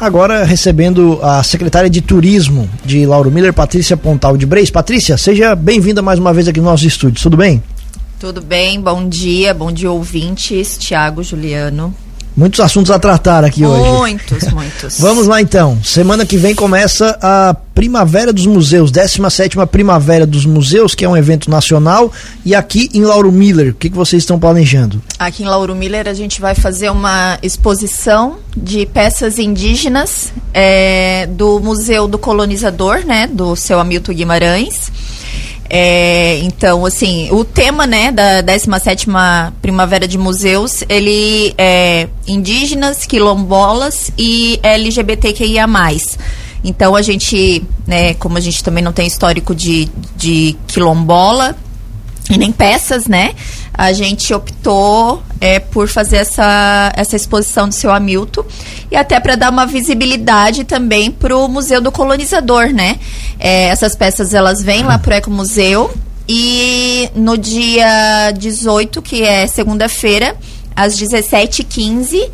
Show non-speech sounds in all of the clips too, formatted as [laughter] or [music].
agora recebendo a secretária de Turismo de Lauro Miller, Patrícia Pontal de Breis. Patrícia, seja bem-vinda mais uma vez aqui no nosso estúdio, tudo bem? Tudo bem, bom dia, bom dia ouvintes, Tiago, Juliano. Muitos assuntos a tratar aqui muitos, hoje. Muitos, [laughs] muitos. Vamos lá então. Semana que vem começa a Primavera dos Museus, 17 Primavera dos Museus, que é um evento nacional. E aqui em Lauro Miller, o que, que vocês estão planejando? Aqui em Lauro Miller a gente vai fazer uma exposição de peças indígenas é, do Museu do Colonizador, né? Do seu Hamilton Guimarães. É, então, assim, o tema, né, da 17ª Primavera de Museus, ele é indígenas, quilombolas e LGBTQIA+. Então, a gente, né, como a gente também não tem histórico de, de quilombola, e nem peças, né? A gente optou é, por fazer essa, essa exposição do seu Hamilton e até para dar uma visibilidade também para o Museu do Colonizador, né? É, essas peças elas vêm lá para o Ecomuseu e no dia 18, que é segunda-feira, às 17h15,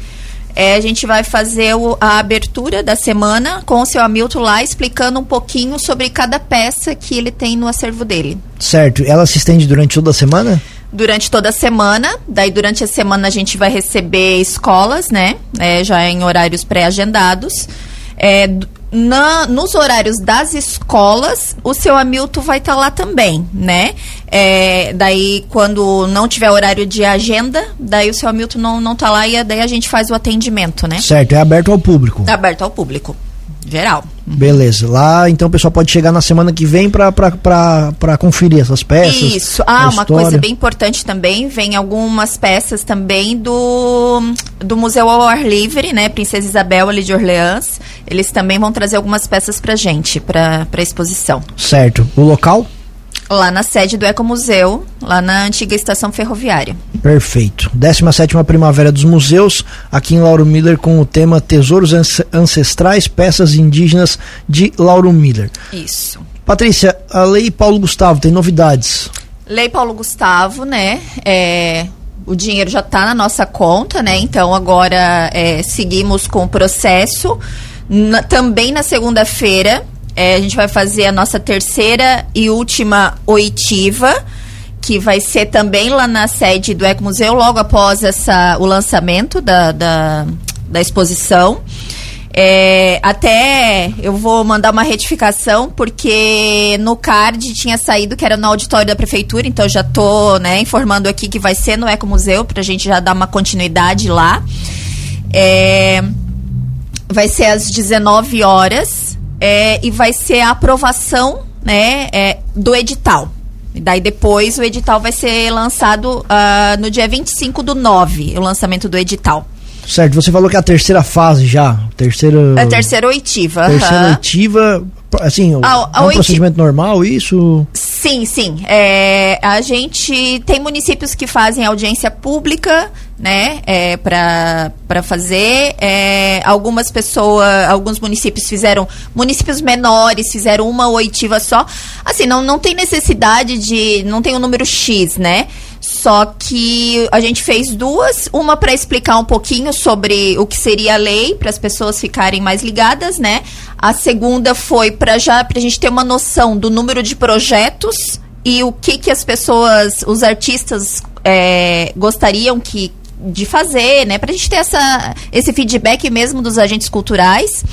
é, a gente vai fazer o, a abertura da semana com o seu Hamilton lá explicando um pouquinho sobre cada peça que ele tem no acervo dele. Certo. Ela se estende durante toda a semana? Durante toda a semana. Daí, durante a semana, a gente vai receber escolas, né? É, já em horários pré-agendados. É, na, nos horários das escolas, o seu Hamilton vai estar tá lá também, né? É, daí, quando não tiver horário de agenda, daí o seu Hamilton não, não tá lá e daí a gente faz o atendimento, né? Certo, é aberto ao público. É aberto ao público. Geral. Beleza. Lá, então, o pessoal pode chegar na semana que vem para conferir essas peças. Isso. Ah, uma coisa bem importante também, vem algumas peças também do, do Museu ao Ar Livre, né? Princesa Isabel ali de Orleans. Eles também vão trazer algumas peças pra gente, pra, pra exposição. Certo. O local? Lá na sede do Ecomuseu, lá na antiga estação ferroviária. Perfeito. 17 Primavera dos Museus, aqui em Lauro Miller, com o tema Tesouros Ancestrais, Peças Indígenas de Lauro Miller. Isso. Patrícia, a Lei Paulo Gustavo tem novidades? Lei Paulo Gustavo, né? É, o dinheiro já está na nossa conta, né? Então agora é, seguimos com o processo. Na, também na segunda-feira é, a gente vai fazer a nossa terceira e última oitiva, que vai ser também lá na sede do Ecomuseu, logo após essa, o lançamento da, da, da exposição. É, até eu vou mandar uma retificação, porque no card tinha saído que era no auditório da prefeitura, então já tô né, informando aqui que vai ser no Ecomuseu, para a gente já dar uma continuidade lá. É, vai ser às 19 horas é, e vai ser a aprovação né, é, do edital. E daí depois o edital vai ser lançado uh, no dia 25 do 9, o lançamento do edital. Certo, você falou que é a terceira fase já, terceira... É a terceira oitiva. Terceira oitiva, assim, a, a é um procedimento normal isso? Sim, sim. É, a gente tem municípios que fazem audiência pública, né, é, para fazer. É, algumas pessoas, alguns municípios fizeram, municípios menores fizeram uma oitiva só. Assim, não, não tem necessidade de, não tem um número X, né? Só que a gente fez duas, uma para explicar um pouquinho sobre o que seria a lei, para as pessoas ficarem mais ligadas, né? A segunda foi para já pra gente ter uma noção do número de projetos e o que que as pessoas, os artistas é, gostariam que de fazer, né? Para a gente ter essa, esse feedback mesmo dos agentes culturais.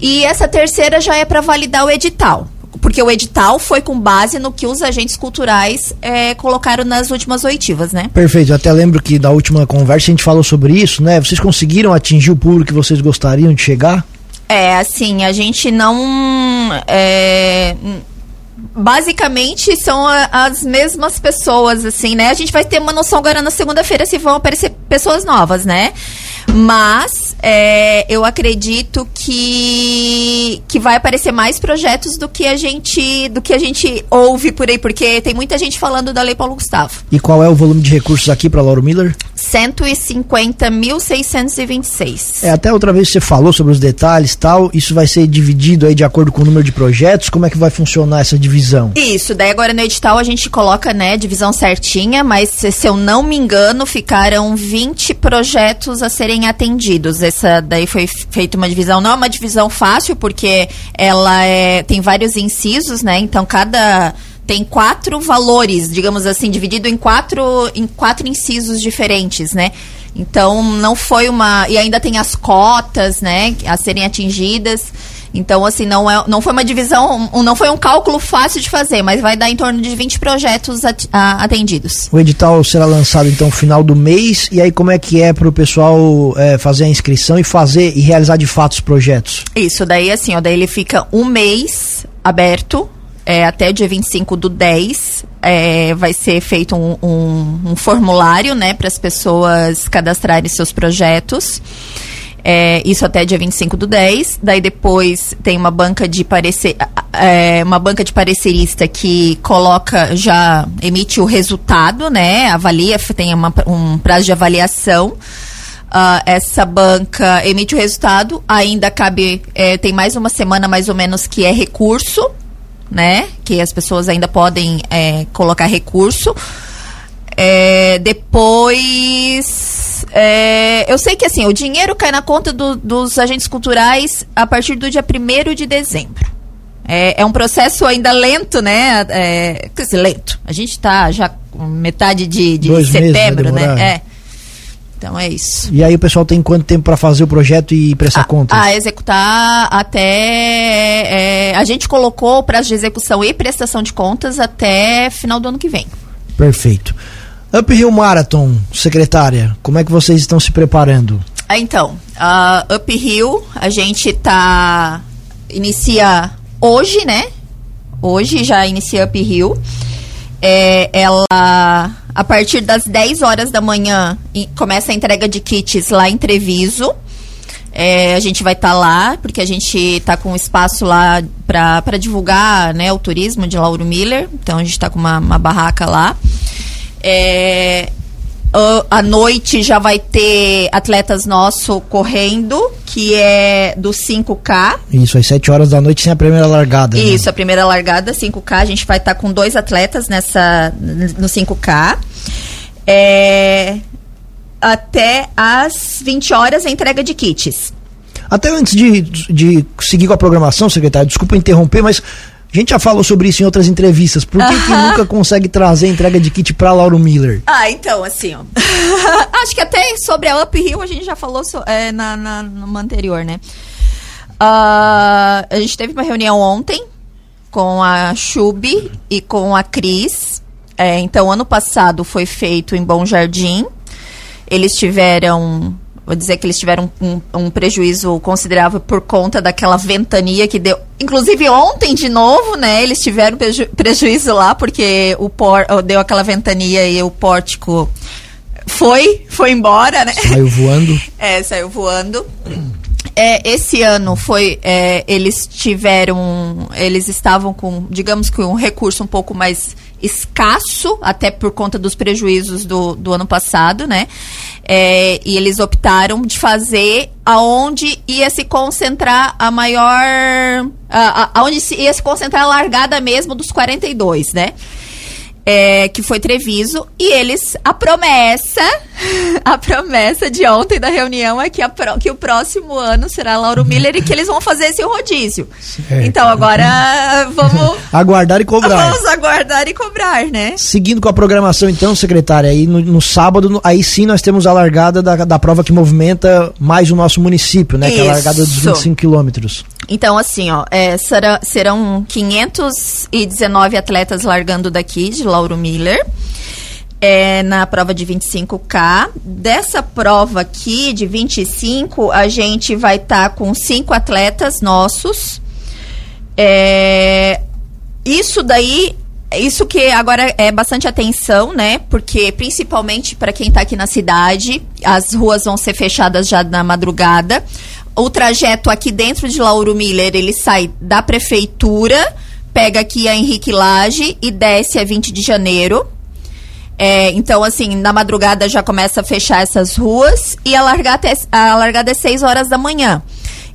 E essa terceira já é para validar o edital porque o edital foi com base no que os agentes culturais é, colocaram nas últimas oitivas, né? Perfeito. Eu até lembro que da última conversa a gente falou sobre isso, né? Vocês conseguiram atingir o público que vocês gostariam de chegar? É, assim, a gente não. É, basicamente são a, as mesmas pessoas, assim, né? A gente vai ter uma noção agora na segunda-feira se vão aparecer pessoas novas, né? Mas é, eu acredito que, que vai aparecer mais projetos do que a gente do que a gente ouve por aí, porque tem muita gente falando da Lei Paulo Gustavo. E qual é o volume de recursos aqui para Lauro Miller? 150.626. É, até outra vez você falou sobre os detalhes tal, isso vai ser dividido aí de acordo com o número de projetos, como é que vai funcionar essa divisão? Isso, daí agora no edital a gente coloca, né, divisão certinha, mas se, se eu não me engano, ficaram 20 projetos a serem atendidos. Essa daí foi feita uma divisão, não é uma divisão fácil, porque ela é, tem vários incisos, né, então cada tem quatro valores, digamos assim, dividido em quatro, em quatro incisos diferentes, né? Então não foi uma. E ainda tem as cotas, né? A serem atingidas. Então, assim, não, é, não foi uma divisão, não foi um cálculo fácil de fazer, mas vai dar em torno de 20 projetos at, a, atendidos. O edital será lançado, então, no final do mês. E aí, como é que é para o pessoal é, fazer a inscrição e fazer e realizar de fato os projetos? Isso, daí assim, ó, daí ele fica um mês aberto é, até dia 25 do 10, é, vai ser feito um, um, um formulário, né, para as pessoas cadastrarem seus projetos. É, isso até dia 25 do 10. Daí depois tem uma banca de parecer, é, uma banca de parecerista que coloca, já emite o resultado, né? Avalia, tem uma, um prazo de avaliação. Uh, essa banca emite o resultado, ainda cabe, é, tem mais uma semana mais ou menos que é recurso né? Que as pessoas ainda podem é, colocar recurso. É, depois, é, eu sei que assim, o dinheiro cai na conta do, dos agentes culturais a partir do dia 1 de dezembro. É, é, um processo ainda lento, né? É, quer dizer, lento. A gente está já metade de, de setembro, né? É. Então é isso. E aí o pessoal tem quanto tempo para fazer o projeto e prestar a, contas? A executar até. É, a gente colocou o prazo de execução e prestação de contas até final do ano que vem. Perfeito. Uphill Marathon, secretária, como é que vocês estão se preparando? Ah, então, uh, Uphill, a gente tá. inicia hoje, né? Hoje já inicia Uphill. É, ela a partir das 10 horas da manhã começa a entrega de kits lá em Treviso. É, a gente vai estar tá lá, porque a gente está com um espaço lá para divulgar né, o turismo de Lauro Miller. Então a gente está com uma, uma, barraca lá. É, à noite já vai ter atletas nossos correndo, que é do 5K. Isso, às 7 horas da noite sem a primeira largada. Né? Isso, né? a primeira largada, 5K. A gente vai estar tá com dois atletas nessa no 5K. É, até às 20 horas a entrega de kits. Até antes de, de seguir com a programação, secretário, desculpa interromper, mas a gente já falou sobre isso em outras entrevistas. Por que, uh -huh. que [laughs] nunca consegue trazer a entrega de kit para Lauro Miller? Ah, então, assim, ó. [laughs] Acho que até sobre a Up Hill a gente já falou so, é, na, na, numa anterior, né? Uh, a gente teve uma reunião ontem com a Chub e com a Cris. É, então, ano passado foi feito em Bom Jardim. Eles tiveram vou dizer que eles tiveram um, um, prejuízo considerável por conta daquela ventania que deu. Inclusive ontem de novo, né? Eles tiveram preju prejuízo lá porque o por, deu aquela ventania e o pórtico foi, foi embora, né? Saiu voando. é, saiu voando. É, esse ano foi é, eles tiveram eles estavam com digamos que um recurso um pouco mais escasso, até por conta dos prejuízos do, do ano passado, né? É, e eles optaram de fazer aonde ia se concentrar a maior. A, a, aonde ia se concentrar a largada mesmo dos 42, né? É, que foi Treviso, e eles, a promessa, [laughs] a promessa de ontem da reunião é que, a, que o próximo ano será Lauro Miller e que eles vão fazer esse rodízio. Certo. Então agora [laughs] vamos... aguardar e cobrar. Vamos aguardar e cobrar, né? Seguindo com a programação então, secretária, aí no, no sábado, no, aí sim nós temos a largada da, da prova que movimenta mais o nosso município, né? Isso. Que é a largada dos 25 quilômetros. Então, assim, ó, é, será, serão 519 atletas largando daqui, de Lauro Miller. É, na prova de 25K. Dessa prova aqui, de 25, a gente vai estar tá com cinco atletas nossos. É, isso daí isso que agora é bastante atenção, né? Porque principalmente para quem está aqui na cidade, as ruas vão ser fechadas já na madrugada o trajeto aqui dentro de Lauro Miller, ele sai da prefeitura, pega aqui a Henrique Lage e desce a 20 de janeiro. É, então, assim, na madrugada já começa a fechar essas ruas e a largada a largada é 6 horas da manhã.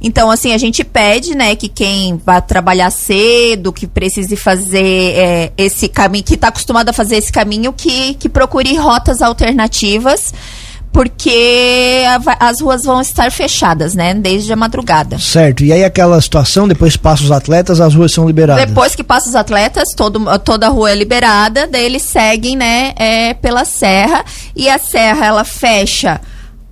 Então, assim, a gente pede, né, que quem vai trabalhar cedo, que precise fazer é, esse caminho, que está acostumado a fazer esse caminho, que, que procure rotas alternativas porque a, as ruas vão estar fechadas, né? Desde a madrugada. Certo. E aí aquela situação, depois que passa os atletas, as ruas são liberadas? Depois que passa os atletas, todo, toda a rua é liberada, daí eles seguem, né, é, pela serra. E a serra, ela fecha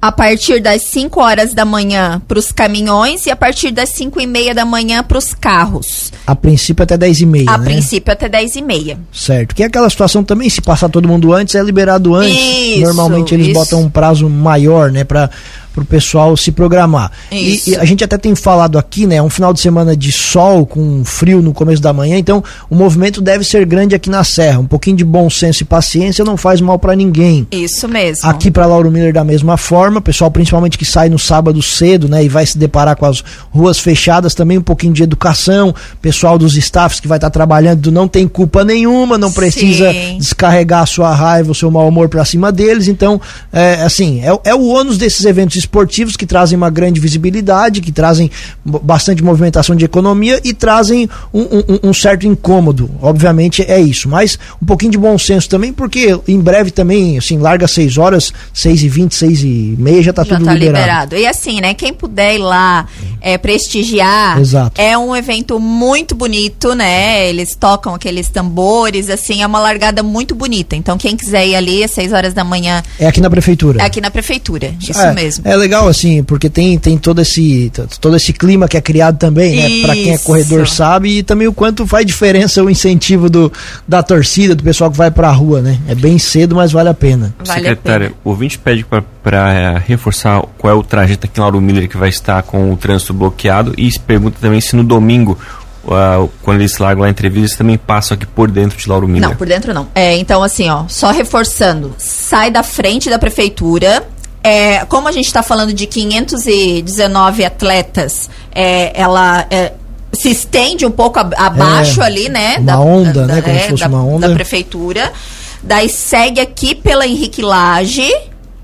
a partir das 5 horas da manhã para os caminhões e a partir das 5 e meia da manhã para os carros. A princípio até 10 e meia, A né? princípio até 10 e meia. Certo. Que é aquela situação também, se passar todo mundo antes, é liberado antes. Isso, Normalmente eles isso. botam um prazo maior, né, para o pessoal se programar. E, Isso. e a gente até tem falado aqui, né, um final de semana de sol com frio no começo da manhã, então o movimento deve ser grande aqui na Serra. Um pouquinho de bom senso e paciência não faz mal para ninguém. Isso mesmo. Aqui para Lauro Miller da mesma forma, pessoal principalmente que sai no sábado cedo, né, e vai se deparar com as ruas fechadas, também um pouquinho de educação, pessoal dos staffs que vai estar trabalhando não tem culpa nenhuma, não precisa Sim. descarregar a sua raiva, o seu mau humor para cima deles, então, é, assim, é, é o ônus desses eventos esportivos que trazem uma grande visibilidade, que trazem bastante movimentação de economia e trazem um, um- um certo incômodo, obviamente é isso, mas um pouquinho de bom senso também, porque em breve também, assim, larga 6 horas, 6 e 20, 6 e meia, já tá já tudo tá liberado. liberado. E assim, né? Quem puder ir lá é, prestigiar, Exato. é um evento muito bonito, né? Eles tocam aqueles tambores, assim, é uma largada muito bonita. Então, quem quiser ir ali às 6 horas da manhã, É aqui na prefeitura. é aqui na prefeitura. Isso é, mesmo. É legal assim, porque tem, tem todo esse todo esse clima que é criado também, né? Pra quem é corredor sabe e também o quanto faz diferença o incentivo do, da torcida, do pessoal que vai pra rua, né? É bem cedo, mas vale a pena. Vale Secretária, a pena. o ouvinte pede para reforçar qual é o trajeto aqui em Lauro Miller que vai estar com o trânsito bloqueado e se pergunta também se no domingo, ah, quando eles largam a entrevista, eles também passam aqui por dentro de Lauro Miller. Não, por dentro não. É, então, assim, ó, só reforçando, sai da frente da prefeitura. É, como a gente está falando de 519 atletas, é, ela é, se estende um pouco ab- abaixo É, ali, né? uma onda, né, como se fosse da, uma onda. Da prefeitura. Daí segue aqui pela Henrique Lage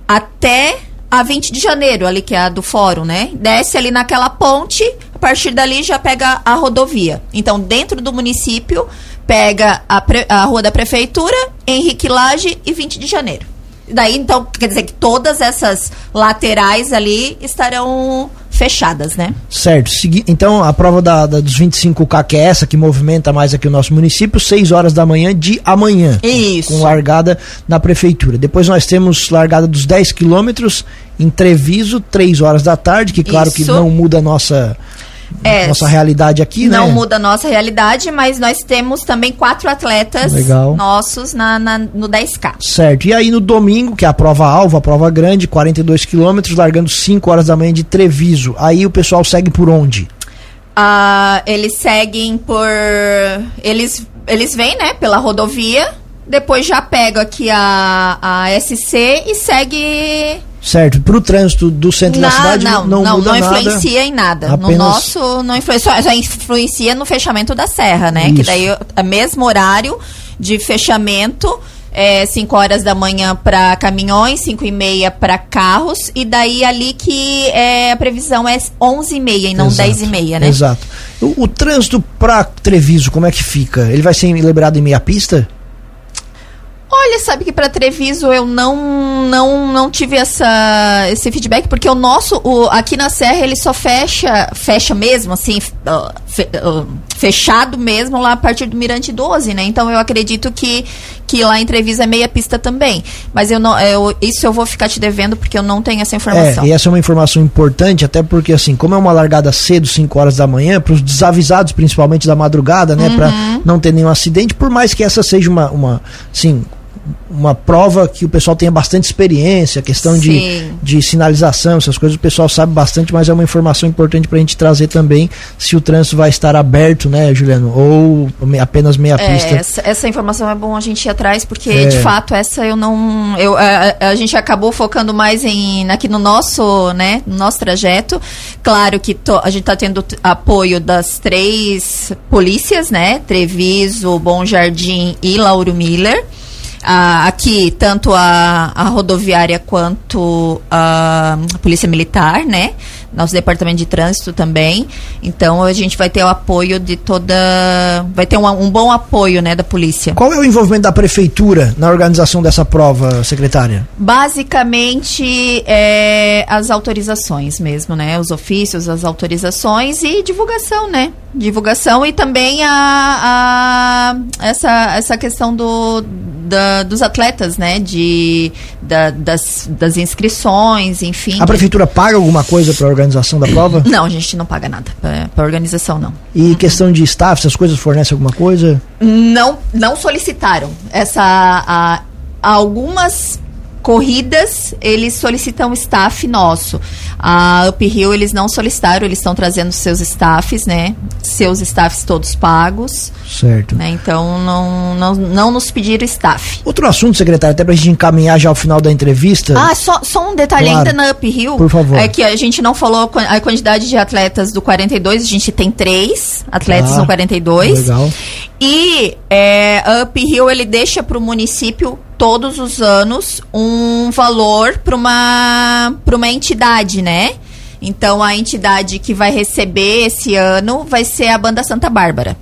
até a 20 de janeiro, ali que é a do fórum, né? Desce ali naquela ponte, a partir dali já pega a rodovia. Então, dentro do município, pega a, a rua da prefeitura, Henrique Lage e 20 de janeiro. Daí, então, quer dizer que todas essas laterais ali estarão fechadas, né? Certo. Então, a prova da, da- dos 25K, que é essa que movimenta mais aqui o nosso município, 6 horas da manhã de amanhã. Isso. Com largada na prefeitura. Depois nós temos largada dos 10 quilômetros em Treviso, 3 horas da tarde, que claro que Isso. não muda a nossa, É, nossa realidade aqui, não né? muda a nossa realidade, mas nós temos também quatro atletas Legal. nossos na, na- no 10K. Certo. E aí no domingo, que é a prova alvo, a prova grande, 42 quilômetros, largando 5 horas da manhã de Treviso. Aí o pessoal segue por onde? Ah, eles seguem por. Eles, eles vêm, né, pela rodovia, depois já pegam aqui a, a SC e segue. Certo. Pro trânsito do centro da Na- cidade não, não, não, muda não nada. influencia em nada. No Apenas- nosso, não influencia. Só, influencia no fechamento da serra, né? Que Isso. daí é mesmo horário de fechamento. É 5 horas da manhã para caminhões, 5 e meia para carros, e daí ali que é, a previsão é 11 e meia e não Exato, 10 e meia, né? Exato. O, o trânsito pra Treviso, como é que fica? Ele vai ser liberado em meia pista? Olha, sabe que para Treviso eu não não não tive essa esse feedback porque o nosso o, aqui na Serra ele só fecha fecha mesmo assim fe- fechado mesmo lá a partir do Mirante 12, né? Então eu acredito que que lá em Treviso é meia pista também. Mas eu não eu, isso eu vou ficar te devendo porque eu não tenho essa informação. É, e essa é uma informação importante, até porque, assim, como é uma largada cedo, 5 horas da manhã, para os desavisados, principalmente da madrugada, né, Uhum. para não ter nenhum acidente, por mais que essa seja uma, uma assim, uma prova que o pessoal tenha bastante experiência, questão de, Sim. de sinalização, essas coisas, o pessoal sabe bastante, mas é uma informação importante para a gente trazer também se o trânsito vai estar aberto, né, Juliano, ou apenas meia É, pista. essa, essa informação é bom a gente ir atrás, porque É. de fato essa eu não. Eu, a, a- gente acabou focando mais em aqui no nosso, né, no nosso trajeto. Claro que to- a gente está tendo apoio das três polícias, né? Treviso, Bom Jardim e Lauro Miller. A, aqui tanto a, a rodoviária quanto a, a Polícia Militar, né? Nosso departamento de trânsito também. Então a gente vai ter o apoio de toda. Vai ter um, um bom apoio né, da polícia. Qual é o envolvimento da prefeitura na organização dessa prova, secretária? Basicamente é, as autorizações mesmo, né? Os ofícios, as autorizações e divulgação, né? Divulgação e também a, a essa, essa questão do da, dos atletas, né? De, da, das, das inscrições, enfim. A prefeitura paga alguma coisa para organização da prova? Não, a gente não paga nada para a organização, não. E questão de staff, essas coisas fornecem alguma coisa? Não, não solicitaram. Essa, a, algumas corridas, eles solicitam staff nosso. A Up Hill, eles não solicitaram, eles estão trazendo seus staffs, né? Seus staffs todos pagos. Certo. Né? Então, não, não, não nos pediram staff. Outro assunto, secretário, até para a gente encaminhar já ao final da entrevista. Ah, só, só um detalhe claro. ainda na Up Hill. Por favor. É que a gente não falou a quantidade de atletas do 42, a gente tem três atletas ah, no 42. Legal. E é, a Up Hill, ele deixa para o município todos os anos um valor para uma, uma entidade, né? Então a entidade que vai receber esse ano vai ser a Banda Santa Bárbara.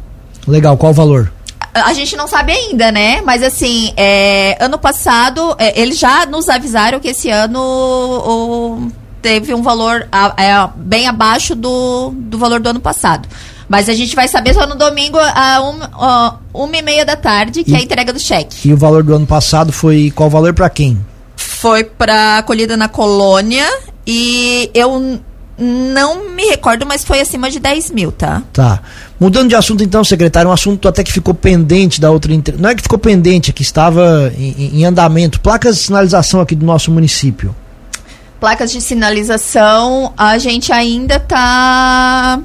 Legal, qual o valor? A, a gente não sabe ainda, né? Mas assim, é, ano passado, é, eles já nos avisaram que esse ano o, teve um valor a, é, bem abaixo do, do valor do ano passado. Mas a gente vai saber só no domingo, a uma, uma e meia da tarde, que e, é a entrega do cheque. E o valor do ano passado foi qual valor para quem? Foi para acolhida na colônia e eu não me recordo, mas foi acima de 10 mil, tá? Tá. Mudando de assunto então, secretário, um assunto até que ficou pendente da outra. Não é que ficou pendente, é que estava em, em andamento. Placas de sinalização aqui do nosso município. Placas de sinalização, a gente ainda tá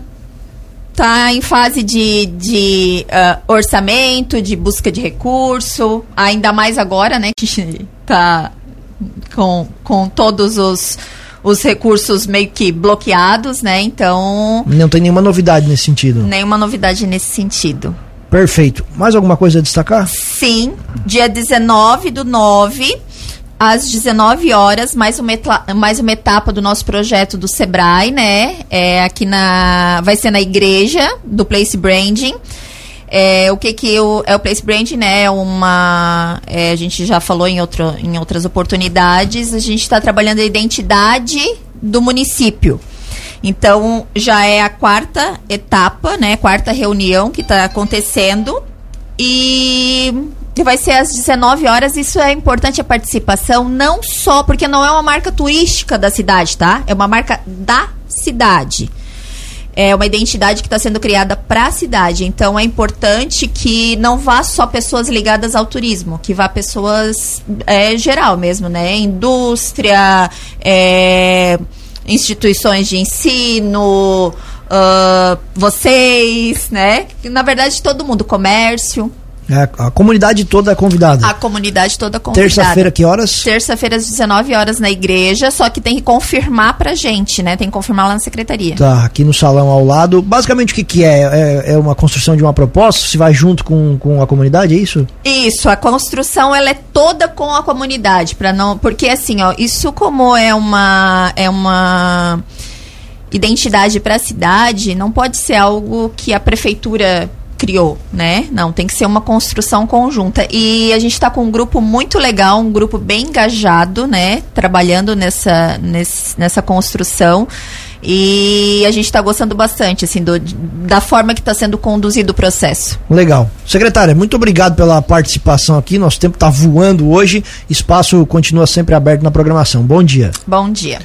está em fase de, de uh, orçamento, de busca de recurso, ainda mais agora, né, que está com, com todos os, os recursos meio que bloqueados, né, então... Não tem nenhuma novidade nesse sentido? Nenhuma novidade nesse sentido. Perfeito. Mais alguma coisa a destacar? Sim, dia 19 do 9 às 19 horas, mais uma, mais uma etapa do nosso projeto do Sebrae, né? É, aqui na. Vai ser na igreja do Place Branding. É, o que que o, é o Place Branding, né? É uma, é, a gente já falou em, outro, em outras oportunidades, a gente está trabalhando a identidade do município. Então, já é a quarta etapa, né? Quarta reunião que está acontecendo. E que vai ser às 19 horas. Isso é importante a participação, não só porque não é uma marca turística da cidade, tá? É uma marca da cidade. É uma identidade que está sendo criada para a cidade. Então é importante que não vá só pessoas ligadas ao turismo, que vá pessoas é, geral mesmo, né? Indústria, é, instituições de ensino, uh, vocês, né? Na verdade, todo mundo, comércio. É, a comunidade toda é convidada. A comunidade toda convidada. Terça-feira, que horas? Terça-feira, às 19 horas na igreja, só que tem que confirmar pra gente, né? Tem que confirmar lá na secretaria. Tá, aqui no salão ao lado. Basicamente, o que, que é? é? é? uma construção de uma proposta? Se vai junto com, com a comunidade, é isso? Isso, a construção ela é toda com a comunidade, para não. Porque assim, ó, isso como é uma. É uma identidade para a cidade, não pode ser algo que a prefeitura criou, né? Não, tem que ser uma construção conjunta. E a gente está com um grupo muito legal, um grupo bem engajado, né? Trabalhando nessa, nesse, nessa construção. E a gente está gostando bastante, assim, do, da forma que está sendo conduzido o processo. Legal. Secretária, muito obrigado pela participação aqui. Nosso tempo está voando hoje. Espaço continua sempre aberto na programação. Bom dia. Bom dia.